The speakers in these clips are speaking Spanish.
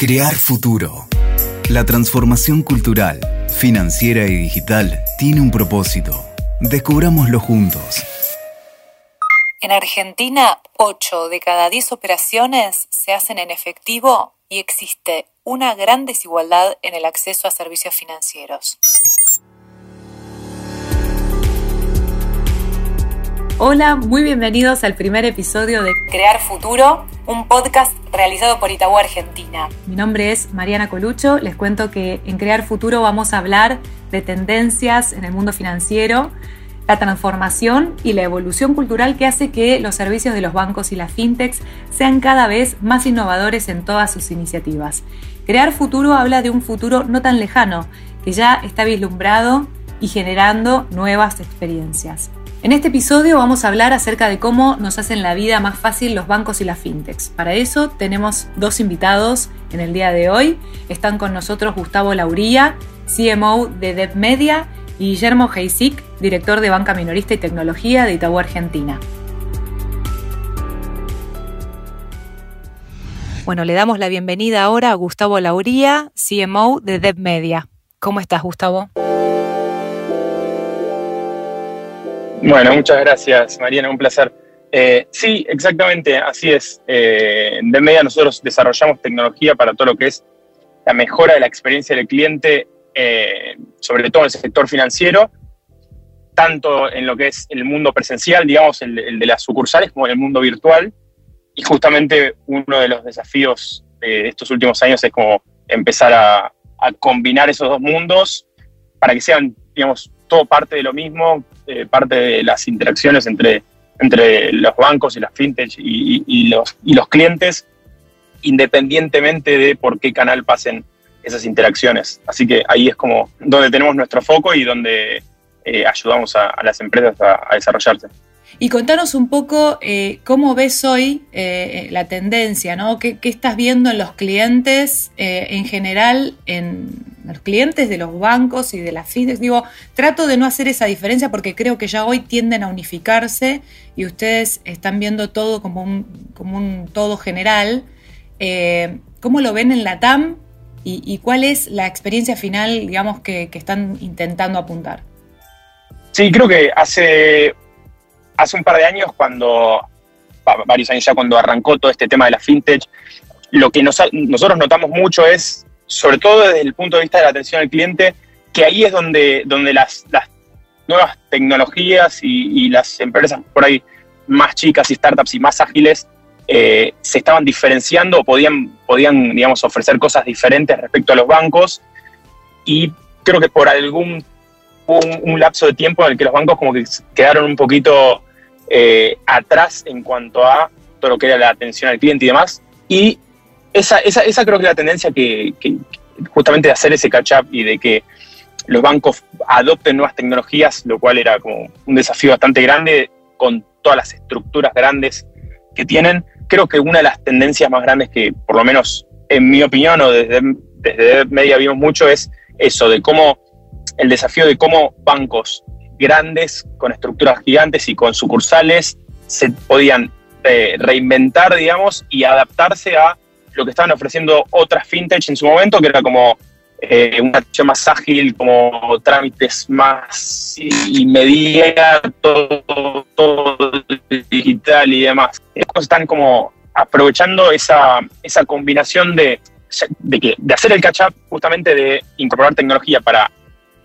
Crear futuro. La transformación cultural, financiera y digital tiene un propósito. Descubrámoslo juntos. En Argentina, 8 de cada 10 operaciones se hacen en efectivo y existe una gran desigualdad en el acceso a servicios financieros. Hola, muy bienvenidos al primer episodio de Crear Futuro, un podcast realizado por Itaú Argentina. Mi nombre es Mariana Colucho, les cuento que en Crear Futuro vamos a hablar de tendencias en el mundo financiero, la transformación y la evolución cultural que hace que los servicios de los bancos y las fintechs sean cada vez más innovadores en todas sus iniciativas. Crear Futuro habla de un futuro no tan lejano, que ya está vislumbrado y generando nuevas experiencias. En este episodio vamos a hablar acerca de cómo nos hacen la vida más fácil los bancos y las fintechs. Para eso tenemos dos invitados en el día de hoy. Están con nosotros Gustavo Lauría, CMO de Dev Media, y Guillermo Heisik, director de Banca Minorista y Tecnología de Itaú Argentina. Bueno, le damos la bienvenida ahora a Gustavo Lauría, CMO de Dev Media. ¿Cómo estás, Gustavo? Bueno, muchas gracias, Mariana, un placer. Eh, sí, exactamente, así es. Eh, de media nosotros desarrollamos tecnología para todo lo que es la mejora de la experiencia del cliente, eh, sobre todo en el sector financiero, tanto en lo que es el mundo presencial, digamos, el, de las sucursales, como en el mundo virtual. Y justamente uno de los desafíos de estos últimos años es como empezar a, a combinar esos dos mundos para que sean, digamos, todo parte de lo mismo, eh, parte de las interacciones entre, entre los bancos y las fintech y, los, y los clientes, independientemente de por qué canal pasen esas interacciones. Así que ahí es como donde tenemos nuestro foco y donde eh, ayudamos a, las empresas a desarrollarse. Y contanos un poco eh, cómo ves hoy eh, eh, la tendencia, ¿no? ¿Qué, estás viendo en los clientes en general, en los clientes de los bancos y de las fintechs? Digo, trato de no hacer esa diferencia porque creo que ya hoy tienden a unificarse y ustedes están viendo todo como un, como un todo general. ¿Cómo lo ven en la TAM y, cuál es la experiencia final, digamos, que, que están intentando apuntar? Sí, creo que hace hace un par de años, cuando, varios años ya cuando arrancó todo este tema de la fintech, lo que nosotros notamos mucho es, sobre todo desde el punto de vista de la atención al cliente, que ahí es donde, donde las, nuevas tecnologías y, las empresas por ahí más chicas y startups y más ágiles eh, se estaban diferenciando o podían, podían, digamos, ofrecer cosas diferentes respecto a los bancos. Y creo que por algún un, un lapso de tiempo en el que los bancos como que quedaron un poquito eh, atrás en cuanto a todo lo que era la atención al cliente y demás. Y esa, esa, esa creo que es la tendencia que, justamente de hacer ese catch-up y de que los bancos adopten nuevas tecnologías, lo cual era como un desafío bastante grande con todas las estructuras grandes que tienen. Creo que una de las tendencias más grandes que, por lo menos en mi opinión o desde, desde Media vimos mucho, es eso, de cómo el desafío de cómo bancos grandes, con estructuras gigantes y con sucursales, se podían eh, reinventar, digamos, y adaptarse a lo que estaban ofreciendo otras fintech en su momento, que era como eh, una atención más ágil, como trámites más inmediatos, todo, todo, digital y demás. Están como aprovechando esa, esa combinación de, de, que, de hacer el catch-up, justamente de incorporar tecnología para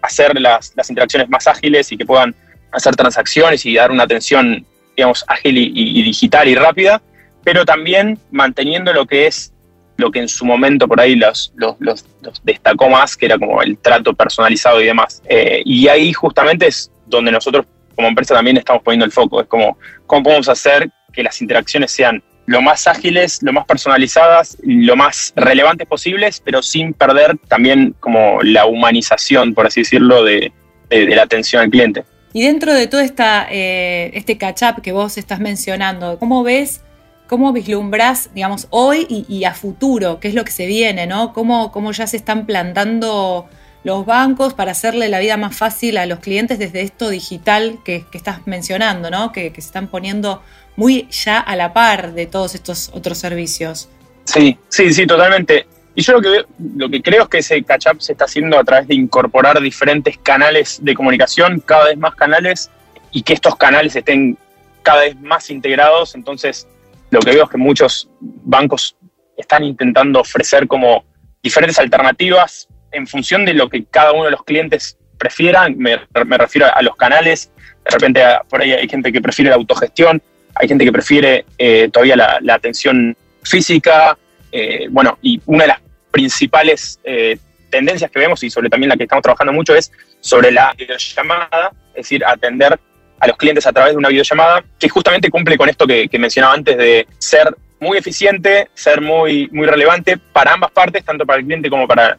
hacer las, las, interacciones más ágiles y que puedan hacer transacciones y dar una atención, digamos, ágil y, digital y rápida, pero también manteniendo lo que es lo que en su momento por ahí los, los, destacó más, que era como el trato personalizado y demás. Eh, y ahí justamente es donde nosotros como empresa también estamos poniendo el foco, es como cómo podemos hacer que las interacciones sean lo más ágiles, lo más personalizadas, lo más relevantes posibles, pero sin perder también como la humanización, por así decirlo, de, la atención al cliente. Y dentro de todo esta, eh, este catch-up que vos estás mencionando, ¿cómo ves, cómo vislumbras, digamos, hoy y, a futuro? ¿Qué es lo que se viene, no? ¿Cómo, cómo ya se están plantando los bancos para hacerle la vida más fácil a los clientes desde esto digital que, estás mencionando, ¿no? Que, que se están poniendo muy ya a la par de todos estos otros servicios. Sí, sí, sí, totalmente. Y yo lo que, lo que creo es que ese catch-up se está haciendo a través de incorporar diferentes canales de comunicación, cada vez más canales, y que estos canales estén cada vez más integrados. Entonces, lo que veo es que muchos bancos están intentando ofrecer como diferentes alternativas en función de lo que cada uno de los clientes prefieran. Me, refiero a los canales. De repente, por ahí hay gente que prefiere la autogestión, hay gente que prefiere eh, todavía la, atención física. Eh, bueno, y una de las principales eh, tendencias que vemos y sobre también la que estamos trabajando mucho es sobre la videollamada, es decir, atender a los clientes a través de una videollamada, que justamente cumple con esto que, mencionaba antes de ser muy eficiente, ser muy, muy relevante para ambas partes, tanto para el cliente como para,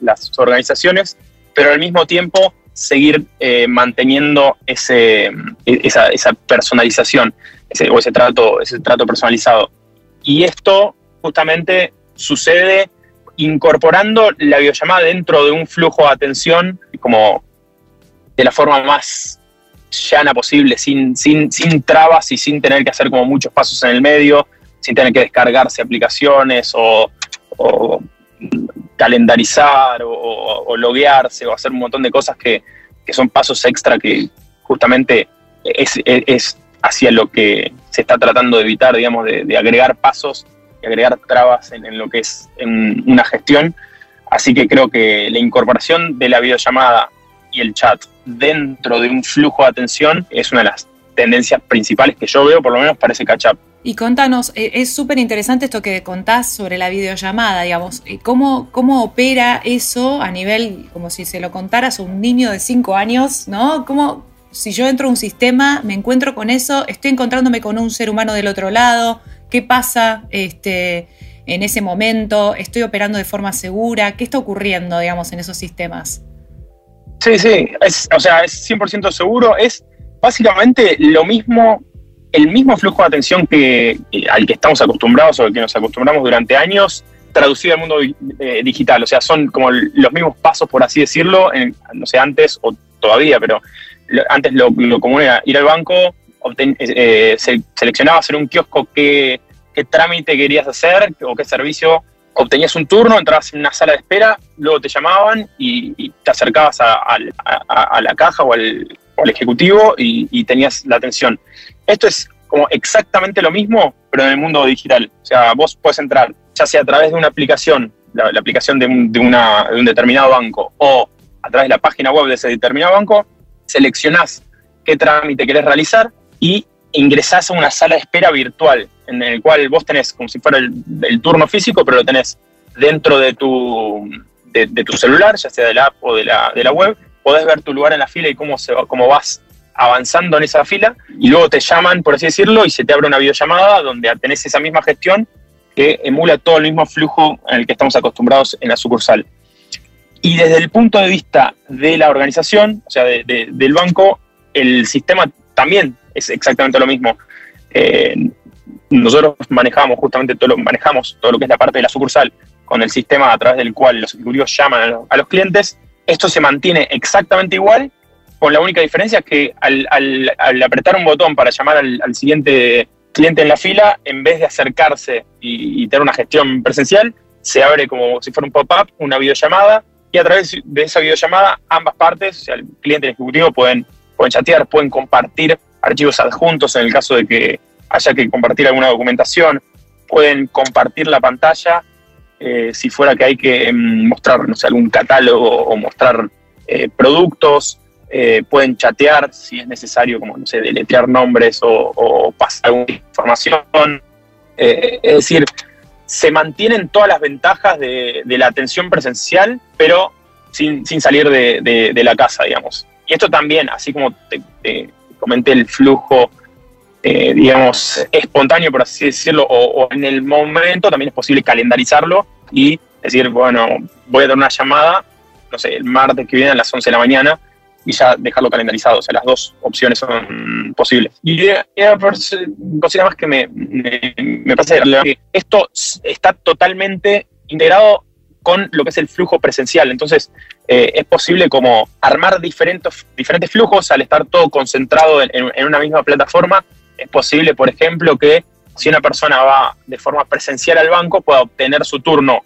las organizaciones, pero al mismo tiempo seguir manteniendo ese, esa, esa personalización ese, o ese trato, ese trato personalizado. Y esto justamente sucede incorporando la videollamada dentro de un flujo de atención como de la forma más llana posible, sin, sin, sin trabas y sin tener que hacer como muchos pasos en el medio, sin tener que descargarse aplicaciones o, calendarizar o, loguearse o hacer un montón de cosas que, son pasos extra que justamente es, hacia lo que se está tratando de evitar, digamos, de, agregar pasos y agregar trabas en, lo que es en una gestión. Así que creo que la incorporación de la videollamada y el chat dentro de un flujo de atención es una de las tendencias principales que yo veo, por lo menos para ese catch-up. Y contanos, eh, es súper interesante esto que contás sobre la videollamada, digamos, eh, ¿cómo, ¿cómo opera eso a nivel, como si se lo contaras a un niño de 5 años, ¿no? ¿Cómo, si yo entro a un sistema, me encuentro con eso, estoy encontrándome con un ser humano del otro lado, ¿qué pasa este, en ese momento? ¿Estoy operando de forma segura? ¿Qué está ocurriendo, digamos, en esos sistemas? Sí, sí, es, o sea, es 100% seguro. Es básicamente lo mismo, el mismo flujo de atención que, al que estamos acostumbrados o al que nos acostumbramos durante años, traducido al mundo eh, digital. O sea, son como los mismos pasos, por así decirlo, no sé, antes o todavía, pero antes lo, común era ir al banco, eh, eh, seleccionabas hacer un kiosco qué, trámite querías hacer o qué servicio obtenías un turno, entrabas en una sala de espera, luego te llamaban y, te acercabas a, la caja o al, ejecutivo y, tenías la atención. Esto es como exactamente lo mismo, pero en el mundo digital. O sea, vos puedes entrar, ya sea a través de una aplicación, la, aplicación de, un determinado banco, o a través de la página web de ese determinado banco, seleccionás qué trámite querés realizar y ingresás a una sala de espera virtual en el cual vos tenés como si fuera el, turno físico, pero lo tenés dentro de tu, de, tu celular, ya sea de la app o de la, de la web, podés ver tu lugar en la fila y cómo, se, cómo vas avanzando en esa fila y luego te llaman, por así decirlo, y se te abre una videollamada donde tenés esa misma gestión que emula todo el mismo flujo en el que estamos acostumbrados en la sucursal. Y desde el punto de vista de la organización, o sea, del banco, el sistema también es exactamente lo mismo. Eh, nosotros manejamos justamente todo lo, manejamos todo lo que es la parte de la sucursal con el sistema a través del cual los ejecutivos llaman a los, clientes. Esto se mantiene exactamente igual, con la única diferencia que al, apretar un botón para llamar al, siguiente cliente en la fila, en vez de acercarse y, tener una gestión presencial, se abre como si fuera un pop-up, una videollamada, y a través de esa videollamada ambas partes, o sea, el cliente y el ejecutivo pueden, pueden chatear, pueden compartir archivos adjuntos en el caso de que haya que compartir alguna documentación, pueden compartir la pantalla eh, si fuera que hay que em, mostrar, no sé, algún catálogo o mostrar eh, productos, eh, pueden chatear si es necesario, como, no sé, deletrear nombres o, pasar alguna información. es decir, se mantienen todas las ventajas de, la atención presencial, pero sin, salir de, la casa, digamos. Y esto también, así como te comenté el flujo eh, digamos, espontáneo, por así decirlo, o, en el momento también es posible calendarizarlo y decir, bueno, voy a dar una llamada, no sé, el martes que viene a las 11 de la mañana y ya dejarlo calendarizado. O sea, las dos opciones son posibles. Y una cosa más que me, me, parece que esto está totalmente integrado con lo que es el flujo presencial. Entonces, eh, es posible como armar diferentes, diferentes flujos al estar todo concentrado en una misma plataforma es posible, por ejemplo, que si una persona va de forma presencial al banco, pueda obtener su turno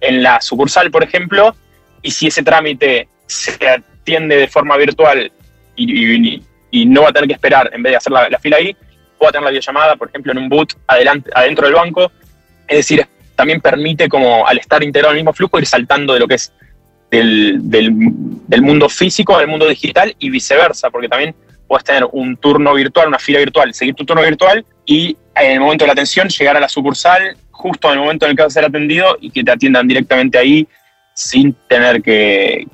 en la sucursal, por ejemplo, y si ese trámite se atiende de forma virtual y, no va a tener que esperar en vez de hacer la, fila ahí, pueda tener la videollamada, por ejemplo, en un boot adelante, adentro del banco. Es decir, también permite como al estar integrado en el mismo flujo ir saltando de lo que es del, del mundo físico al mundo digital y viceversa, porque también puedes tener un turno virtual, una fila virtual, seguir tu turno virtual y en el momento de la atención llegar a la sucursal justo en el momento en el que vas a ser atendido y que te atiendan directamente ahí sin tener que,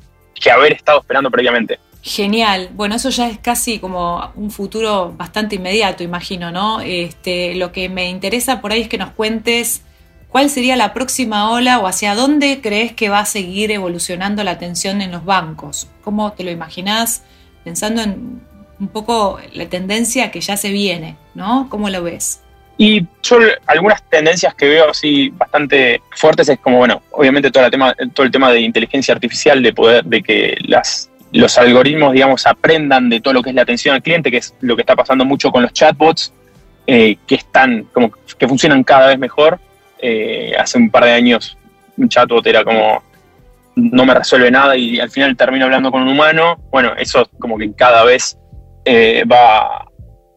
haber estado esperando previamente. Genial. Bueno, eso ya es casi como un futuro bastante inmediato, imagino, ¿no? Este, lo que me interesa por ahí es que nos cuentes cuál sería la próxima ola o hacia dónde crees que va a seguir evolucionando la atención en los bancos. ¿Cómo te lo imaginás? Pensando en un poco la tendencia que ya se viene, ¿no? ¿Cómo lo ves? Y yo algunas tendencias que veo así bastante fuertes es como, bueno, obviamente todo el tema, todo el tema de inteligencia artificial, de poder, de que las, los algoritmos, digamos, aprendan de todo lo que es la atención al cliente, que es lo que está pasando mucho con los chatbots, eh, que están, como que funcionan cada vez mejor. Eh, hace un par de años un chatbot era como no me resuelve nada y al final termino hablando con un humano. Bueno, eso como que cada vez eh, va,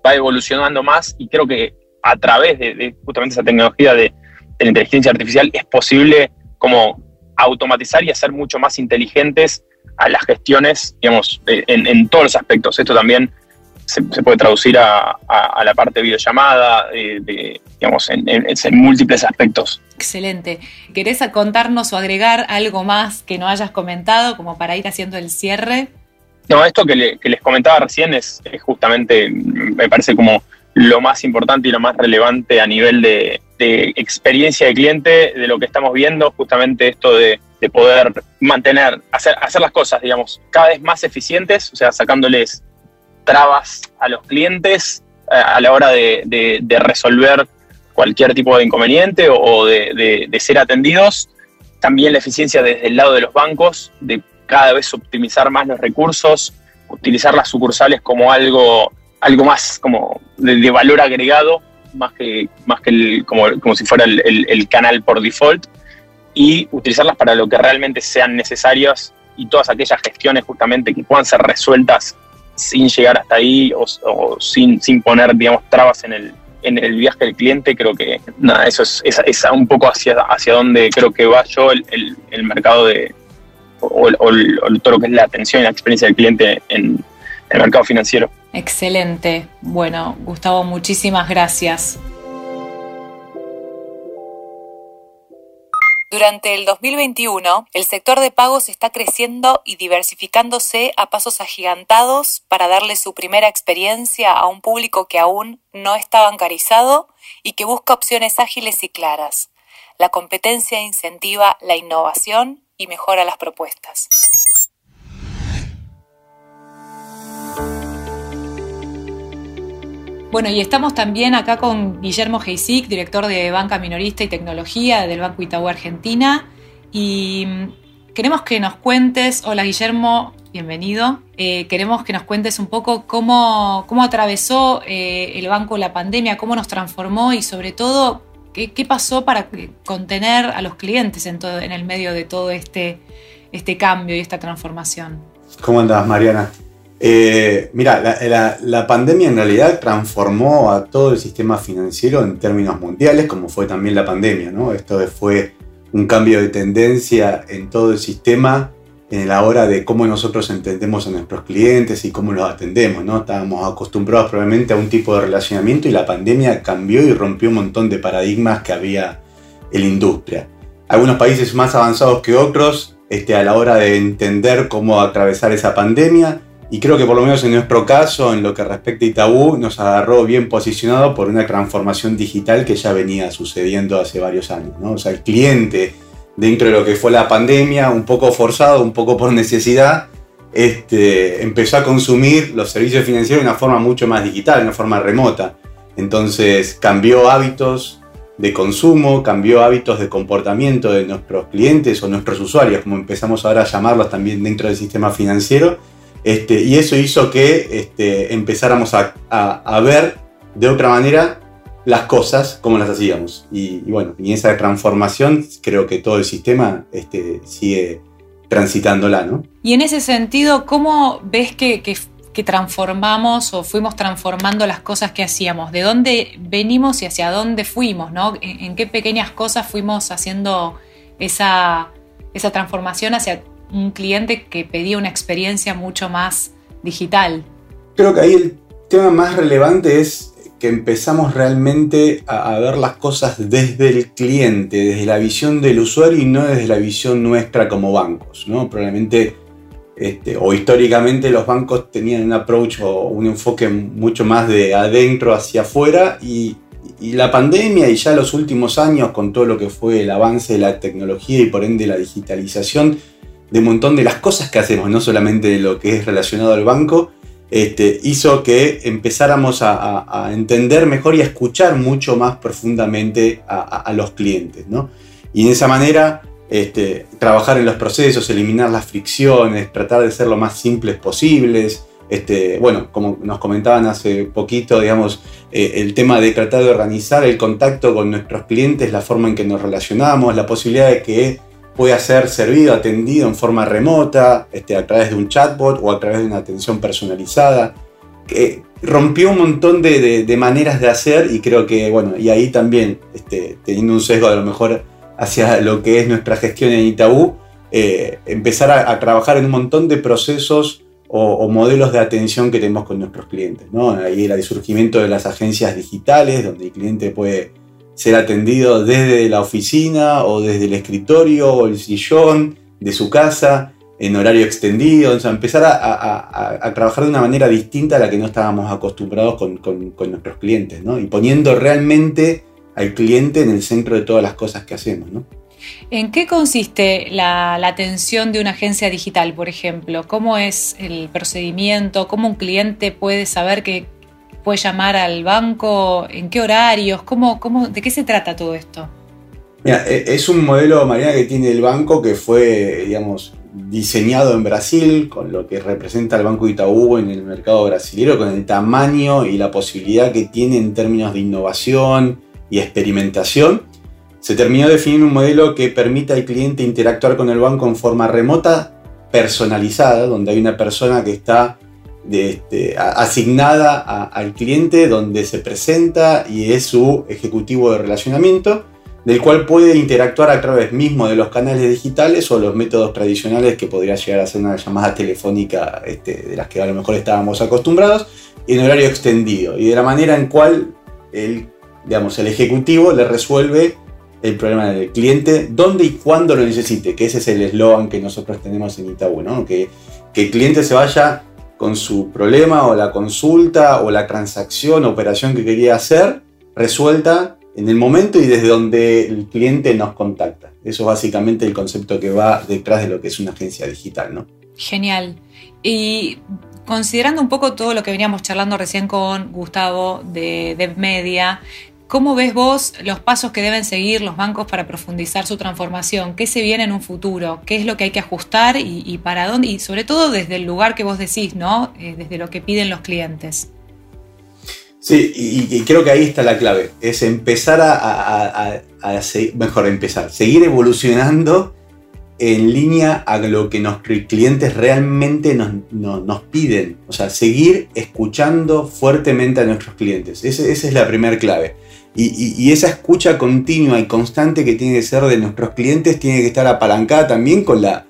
va evolucionando más y creo que a través de, justamente esa tecnología de, la inteligencia artificial es posible como automatizar y hacer mucho más inteligentes a las gestiones, digamos, en, todos los aspectos. Esto también se, puede traducir a, la parte de videollamada, de, digamos, en, múltiples aspectos. Excelente. ¿Querés contarnos o agregar algo más que no hayas comentado como para ir haciendo el cierre? No, esto que, les comentaba recién es, justamente, me parece como lo más importante y lo más relevante a nivel de, experiencia de cliente, de lo que estamos viendo, justamente esto de, poder mantener, hacer, hacer las cosas, digamos, cada vez más eficientes, o sea, sacándoles trabas a los clientes eh, a la hora de, resolver cualquier tipo de inconveniente o, de, ser atendidos. También la eficiencia desde el lado de los bancos, de cada vez optimizar más los recursos, utilizar las sucursales como algo, algo más como de, valor agregado, más que, más que como, como si fuera el, canal por default, y utilizarlas para lo que realmente sean necesarias y todas aquellas gestiones justamente que puedan ser resueltas sin llegar hasta ahí o, sin, sin poner, digamos, trabas en el, en el viaje del cliente, creo que nada, eso es, es, un poco hacia, hacia donde creo que va yo el, el mercado de, o, todo lo que es la atención y la experiencia del cliente en, el mercado financiero. Excelente. Bueno, Gustavo, muchísimas gracias. Durante el 2021, el sector de pagos está creciendo y diversificándose a pasos agigantados para darle su primera experiencia a un público que aún no está bancarizado y que busca opciones ágiles y claras. La competencia incentiva la innovación y mejora las propuestas. Bueno, y estamos también acá con Guillermo Heisik, director de Banca Minorista y Tecnología del Banco Itaú Argentina. Y mm, queremos que nos cuentes, hola Guillermo, bienvenido. Eh, queremos que nos cuentes un poco cómo, cómo atravesó eh, el banco la pandemia, cómo nos transformó y sobre todo ¿Qué, pasó para contener a los clientes en, todo, en el medio de todo este, este cambio y esta transformación? ¿Cómo andás, Mariana? Eh, mira, la, pandemia en realidad transformó a todo el sistema financiero en términos mundiales, como fue también la pandemia, ¿no? Esto fue un cambio de tendencia en todo el sistema en la hora de cómo nosotros entendemos a nuestros clientes y cómo los atendemos, ¿no? Estábamos acostumbrados probablemente a un tipo de relacionamiento y la pandemia cambió y rompió un montón de paradigmas que había en la industria. Algunos países más avanzados que otros este, a la hora de entender cómo atravesar esa pandemia y creo que por lo menos en nuestro caso, en lo que respecta a Itaú, nos agarró bien posicionado por una transformación digital que ya venía sucediendo hace varios años, ¿no? O sea, el cliente dentro de lo que fue la pandemia, un poco forzado, un poco por necesidad, este, empezó a consumir los servicios financieros de una forma mucho más digital, de una forma remota. Entonces cambió hábitos de consumo, cambió hábitos de comportamiento de nuestros clientes o nuestros usuarios, como empezamos ahora a llamarlos también dentro del sistema financiero. Este, y eso hizo que este, empezáramos a, ver de otra manera las cosas como las hacíamos. Y, bueno, y esa transformación creo que todo el sistema este, sigue transitándola, ¿no? Y en ese sentido, ¿cómo ves que, que, transformamos o fuimos transformando las cosas que hacíamos? ¿De dónde venimos y hacia dónde fuimos? ¿no? ¿En, qué pequeñas cosas fuimos haciendo esa, esa transformación hacia un cliente que pedía una experiencia mucho más digital? Creo que ahí el tema más relevante es que empezamos realmente a, ver las cosas desde el cliente, desde la visión del usuario y no desde la visión nuestra como bancos. ¿no? Probablemente este, o históricamente los bancos tenían un approach o un enfoque mucho más de adentro hacia afuera y, y, la pandemia y ya los últimos años con todo lo que fue el avance de la tecnología y por ende la digitalización de un montón de las cosas que hacemos, no solamente lo que es relacionado al banco, este, hizo que empezáramos a, entender mejor y a escuchar mucho más profundamente a, los clientes. Y de esa manera este, trabajar en los procesos, eliminar las fricciones, tratar de ser lo más simples posibles. Este, bueno, como nos comentaban hace poquito, digamos, eh, el tema de tratar de organizar el contacto con nuestros clientes, la forma en que nos relacionamos, la posibilidad de que puede ser servido, atendido en forma remota, este, a través de un chatbot o a través de una atención personalizada. que rompió un montón de, maneras de hacer y creo que, bueno, y ahí también, este, teniendo un sesgo a lo mejor hacia lo que es nuestra gestión en Itaú, eh, empezar a, trabajar en un montón de procesos o, modelos de atención que tenemos con nuestros clientes. ¿no? Ahí el surgimiento de las agencias digitales, donde el cliente puede ser atendido desde la oficina o desde el escritorio o el sillón de su casa en horario extendido, o sea, empezar a, trabajar de una manera distinta a la que no estábamos acostumbrados con, nuestros clientes, ¿no? Y poniendo realmente al cliente en el centro de todas las cosas que hacemos. ¿En qué consiste la, la, atención de una agencia digital, por ejemplo? ¿Cómo es el procedimiento? ¿Cómo un cliente puede saber que puede llamar al banco? ¿En qué horarios? ¿Cómo, cómo, ¿De qué se trata todo esto? E, es un modelo, Mariana, que tiene el banco que fue, digamos, diseñado en Brasil, con lo que representa el Banco Itaú en el mercado brasileño, con el tamaño y la posibilidad que tiene en términos de innovación y experimentación. Se terminó de definir un modelo que permita al cliente interactuar con el banco en forma remota, personalizada, donde hay una persona que está este, asignada al cliente donde se presenta y es su ejecutivo de relacionamiento, del cual puede interactuar a través mismo de los canales digitales o los métodos tradicionales que podría llegar a ser una llamada telefónica este, de las que a lo mejor estábamos acostumbrados, en horario extendido y de la manera en cual el, digamos, el ejecutivo le resuelve el problema del cliente, donde y cuándo lo necesite, que ese es el eslogan que nosotros tenemos en Itaú, que, que el cliente se vaya con su problema o la consulta o la transacción operación que quería hacer resuelta en el momento y desde donde el cliente nos contacta. Eso es básicamente el concepto que va detrás de lo que es una agencia digital, ¿no? Genial. Y considerando un poco todo lo que veníamos charlando recién con Gustavo de DevMedia, ¿Cómo ves vos los pasos que deben seguir los bancos para profundizar su transformación? ¿Qué se viene en un futuro? ¿Qué es lo que hay que ajustar y, para dónde? Y sobre todo desde el lugar que vos decís, ¿no? Eh, desde lo que piden los clientes. Sí, y, creo que ahí está la clave. Es empezar a, mejor empezar, seguir evolucionando en línea a lo que nuestros clientes realmente nos, nos, piden. O sea, seguir escuchando fuertemente a nuestros clientes. esa es la primera clave. Y, esa escucha continua y constante que tiene que ser de nuestros clientes tiene que estar apalancada también con la,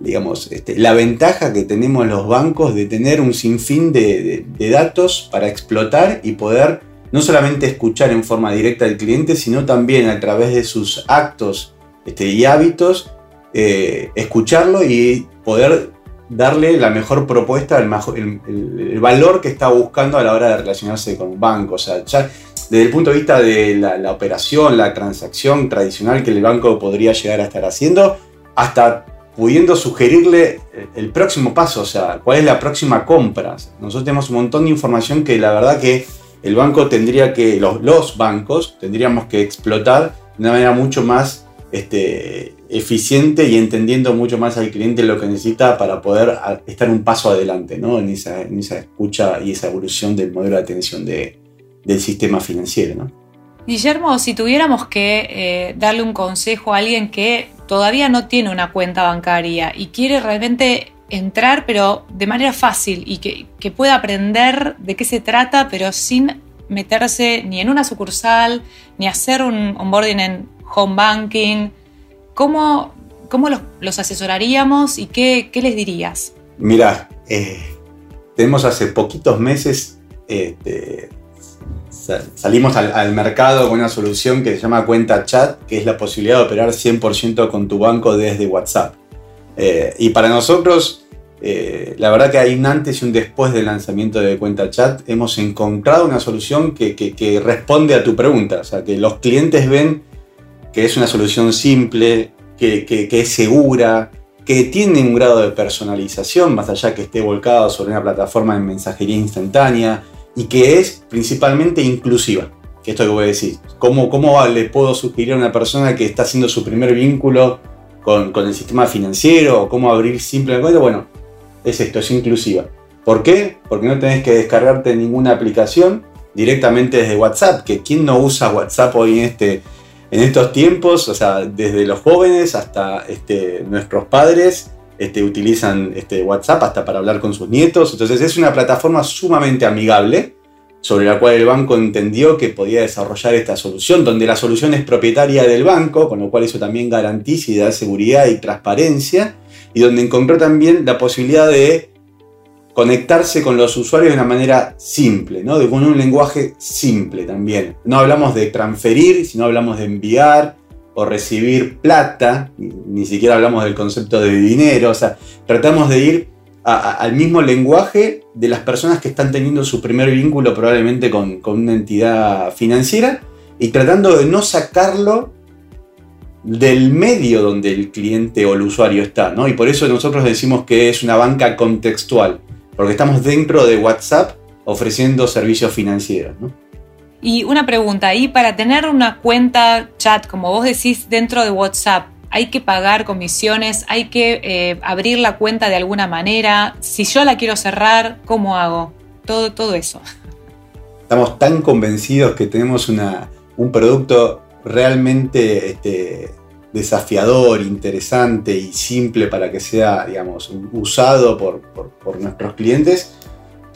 digamos, este, la ventaja que tenemos los bancos de tener un sinfín de, datos para explotar y poder no solamente escuchar en forma directa al cliente, sino también a través de sus actos este, y hábitos, eh, escucharlo y poder darle la mejor propuesta, el, valor que está buscando a la hora de relacionarse con un banco. Desde el punto de vista de la, operación, la transacción tradicional que el banco podría llegar a estar haciendo, hasta pudiendo sugerirle el próximo paso, o sea, cuál es la próxima compra. Nosotros tenemos un montón de información que la verdad que el banco tendría que, los, bancos tendríamos que explotar de una manera mucho más este, eficiente y entendiendo mucho más al cliente lo que necesita para poder estar un paso adelante ¿no? en, esa, en esa escucha y esa evolución del modelo de atención de, del sistema financiero. ¿no? Guillermo, si tuviéramos que eh, darle un consejo a alguien que todavía no tiene una cuenta bancaria y quiere realmente entrar, pero de manera fácil y que, pueda aprender de qué se trata, pero sin meterse ni en una sucursal, ni hacer un onboarding en home banking, ¿cómo, cómo los, asesoraríamos y qué, les dirías? Mira, eh, tenemos hace poquitos meses este, salimos al, mercado con una solución que se llama cuenta chat, que es la posibilidad de operar 100% con tu banco desde WhatsApp. Eh, y para nosotros, eh, la verdad que hay un antes y un después del lanzamiento de cuenta chat. Hemos encontrado una solución que, responde a tu pregunta. O sea, que los clientes ven que es una solución simple, que, que es segura, que tiene un grado de personalización, más allá que esté volcado sobre una plataforma de mensajería instantánea y que es principalmente inclusiva. Esto que voy a decir. ¿Cómo, ¿Cómo le puedo sugerir a una persona que está haciendo su primer vínculo con, el sistema financiero o cómo abrir simplemente? Bueno, es esto, es inclusiva. ¿Por qué? Porque no tenés que descargarte ninguna aplicación directamente desde WhatsApp, que quién no usa WhatsApp hoy en, este, en estos tiempos, o sea, desde los jóvenes hasta este, nuestros padres, este, utilizan este, WhatsApp hasta para hablar con sus nietos. Entonces es una plataforma sumamente amigable sobre la cual el banco entendió que podía desarrollar esta solución, donde la solución es propietaria del banco, con lo cual eso también garantiza y da seguridad y transparencia, y donde encontró también la posibilidad de conectarse con los usuarios de una manera simple, ¿no? de, con un lenguaje simple también. No hablamos de transferir, sino hablamos de enviar, o recibir plata, ni, siquiera hablamos del concepto de dinero, o sea, tratamos de ir al mismo lenguaje de las personas que están teniendo su primer vínculo probablemente con, una entidad financiera y tratando de no sacarlo del medio donde el cliente o el usuario está, ¿no? Y por eso nosotros decimos que es una banca contextual, porque estamos dentro de WhatsApp ofreciendo servicios financieros. Y una pregunta, y para tener una cuenta chat, como vos decís, dentro de WhatsApp, ¿hay que pagar comisiones? ¿Hay que eh, abrir la cuenta de alguna manera? Si yo la quiero cerrar, ¿cómo hago? Todo, todo eso. Estamos tan convencidos que tenemos un producto realmente este, desafiador, interesante y simple para que sea, digamos, usado por, por nuestros clientes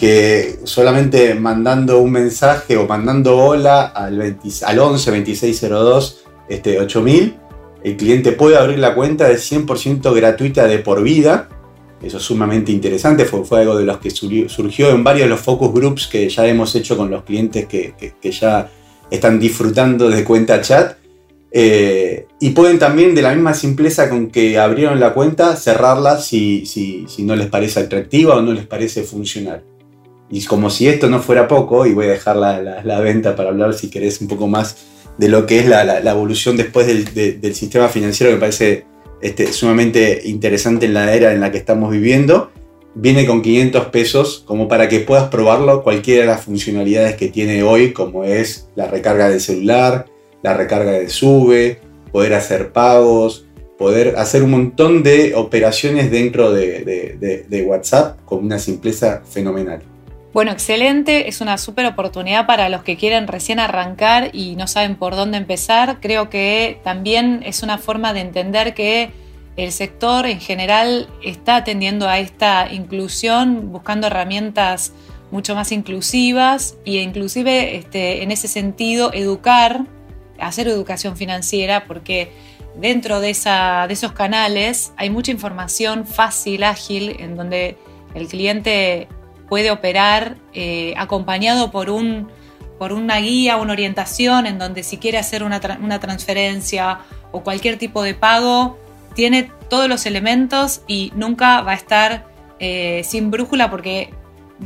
que solamente mandando un mensaje o mandando hola al, 11 2602 este, 8000, el cliente puede abrir la cuenta de 100% gratuita de por vida. Eso es sumamente interesante, fue, fue algo de los que surgió en varios de los focus groups que ya hemos hecho con los clientes que, ya están disfrutando de cuenta chat. Eh, y pueden también, de la misma simpleza con que abrieron la cuenta, cerrarla si, si, si no les parece atractiva o no les parece funcional. Y como si esto no fuera poco, y voy a dejar la, venta para hablar si querés un poco más de lo que es la, evolución después del, sistema financiero, que me parece este, sumamente interesante en la era en la que estamos viviendo. Viene con 500 pesos como para que puedas probarlo cualquiera de las funcionalidades que tiene hoy, como es la recarga del celular, la recarga de sube, poder hacer pagos, poder hacer un montón de operaciones dentro de WhatsApp con una simpleza fenomenal. Bueno, excelente, es una súper oportunidad para los que quieren recién arrancar y no saben por dónde empezar. Creo que también es una forma de entender que el sector en general está atendiendo a esta inclusión, buscando herramientas mucho más inclusivas e inclusive este, en ese sentido educar, hacer educación financiera, porque dentro de, esa, de esos canales hay mucha información fácil, ágil, en donde el cliente puede operar eh, acompañado por, un, por una guía, una orientación en donde si quiere hacer una, transferencia o cualquier tipo de pago, tiene todos los elementos y nunca va a estar eh, sin brújula porque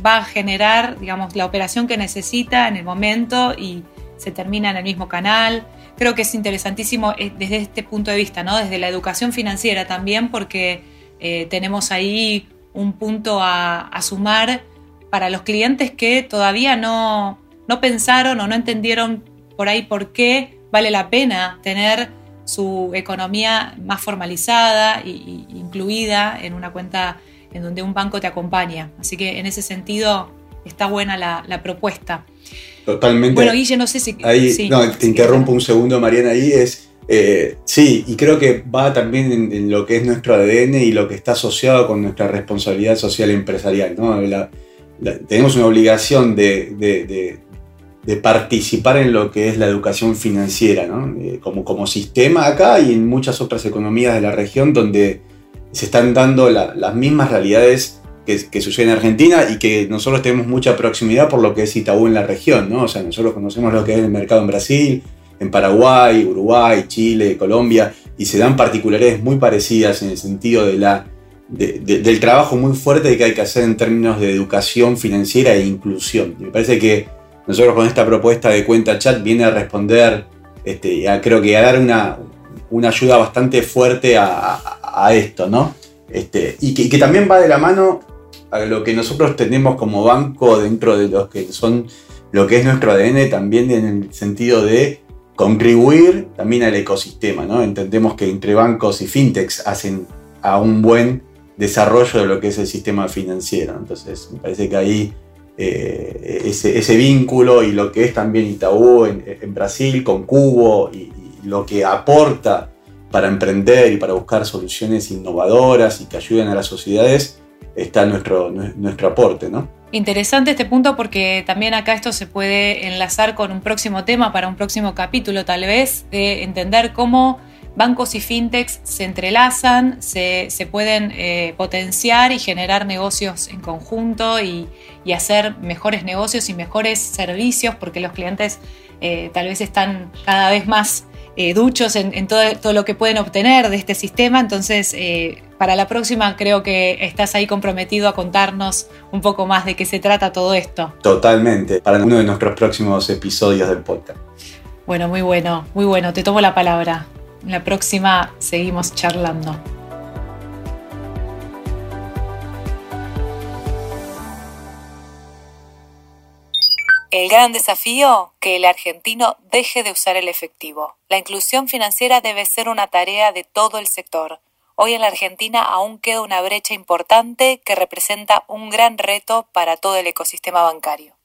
va a generar, digamos, la operación que necesita en el momento y se termina en el mismo canal. Creo que es interesantísimo eh, desde este punto de vista, ¿no? Desde la educación financiera también, porque tenemos ahí un punto a sumar para los clientes que todavía no, pensaron o no entendieron por ahí por qué vale la pena tener su economía más formalizada e incluida en una cuenta en donde un banco te acompaña. Así que en ese sentido está buena la, propuesta. totalmente. Bueno, Guille, no sé si. Ahí, no, te interrumpo un segundo, Mariana, ahí es. Eh, sí, y creo que va también en, lo que es nuestro ADN y lo que está asociado con nuestra responsabilidad social empresarial. ¿no? Tenemos una obligación de, participar en lo que es la educación financiera, ¿no? Eh, como, como sistema acá y en muchas otras economías de la región donde se están dando las mismas realidades que, sucede en Argentina y que nosotros tenemos mucha proximidad por lo que es Itaú en la región. O sea, nosotros conocemos lo que es el mercado en Brasil, en Paraguay, Uruguay, Chile, Colombia, y se dan particularidades muy parecidas en el sentido de la, del trabajo muy fuerte que hay que hacer en términos de educación financiera e inclusión. Me parece que nosotros con esta propuesta de cuenta chat viene a responder, este, creo que a dar una, una ayuda bastante fuerte a, esto, ¿no? Este, y, que, también va de la mano a lo que nosotros tenemos como banco dentro de los que son lo que es nuestro ADN también en el sentido de contribuir también al ecosistema, ¿no? Entendemos que entre bancos y fintechs hacen a un buen desarrollo de lo que es el sistema financiero. Entonces, me parece que ahí eh, ese, vínculo y lo que es también Itaú en, Brasil con Cubo y, y, lo que aporta para emprender y para buscar soluciones innovadoras y que ayuden a las sociedades, está nuestro, nuestro aporte, ¿no? Interesante este punto porque también acá esto se puede enlazar con un próximo tema para un próximo capítulo tal vez, de entender cómo bancos y fintechs se entrelazan, se, pueden eh, potenciar y generar negocios en conjunto y, hacer mejores negocios y mejores servicios porque los clientes eh, tal vez están cada vez más eh, duchos en, todo, todo, lo que pueden obtener de este sistema. Entonces, para la próxima creo que estás ahí comprometido a contarnos un poco más de qué se trata todo esto. Totalmente, para uno de nuestros próximos episodios del podcast. Bueno, muy bueno, muy bueno, te tomo la palabra. La próxima seguimos charlando. El gran desafío, que el argentino deje de usar el efectivo. La inclusión financiera debe ser una tarea de todo el sector Hoy en la Argentina aún queda una brecha importante que representa un gran reto para todo el ecosistema bancario.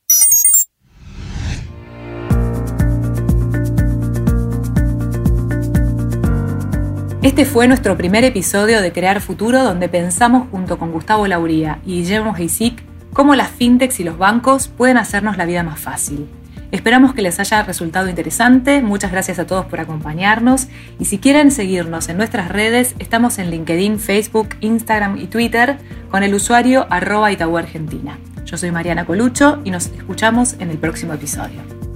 Este fue nuestro primer episodio de Crear Futuro donde pensamos junto con Gustavo Lauría y Guillermo Heisic cómo las fintechs y los bancos pueden hacernos la vida más fácil. Esperamos que les haya resultado interesante. Muchas gracias a todos por acompañarnos. Y si quieren seguirnos en nuestras redes, estamos en LinkedIn, Facebook, Instagram y Twitter con el usuario arroba Itaú Argentina. Yo soy Mariana Colucho y nos escuchamos en el próximo episodio.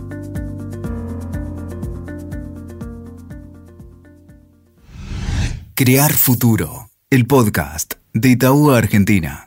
Crear Futuro, el podcast de Itaú Argentina.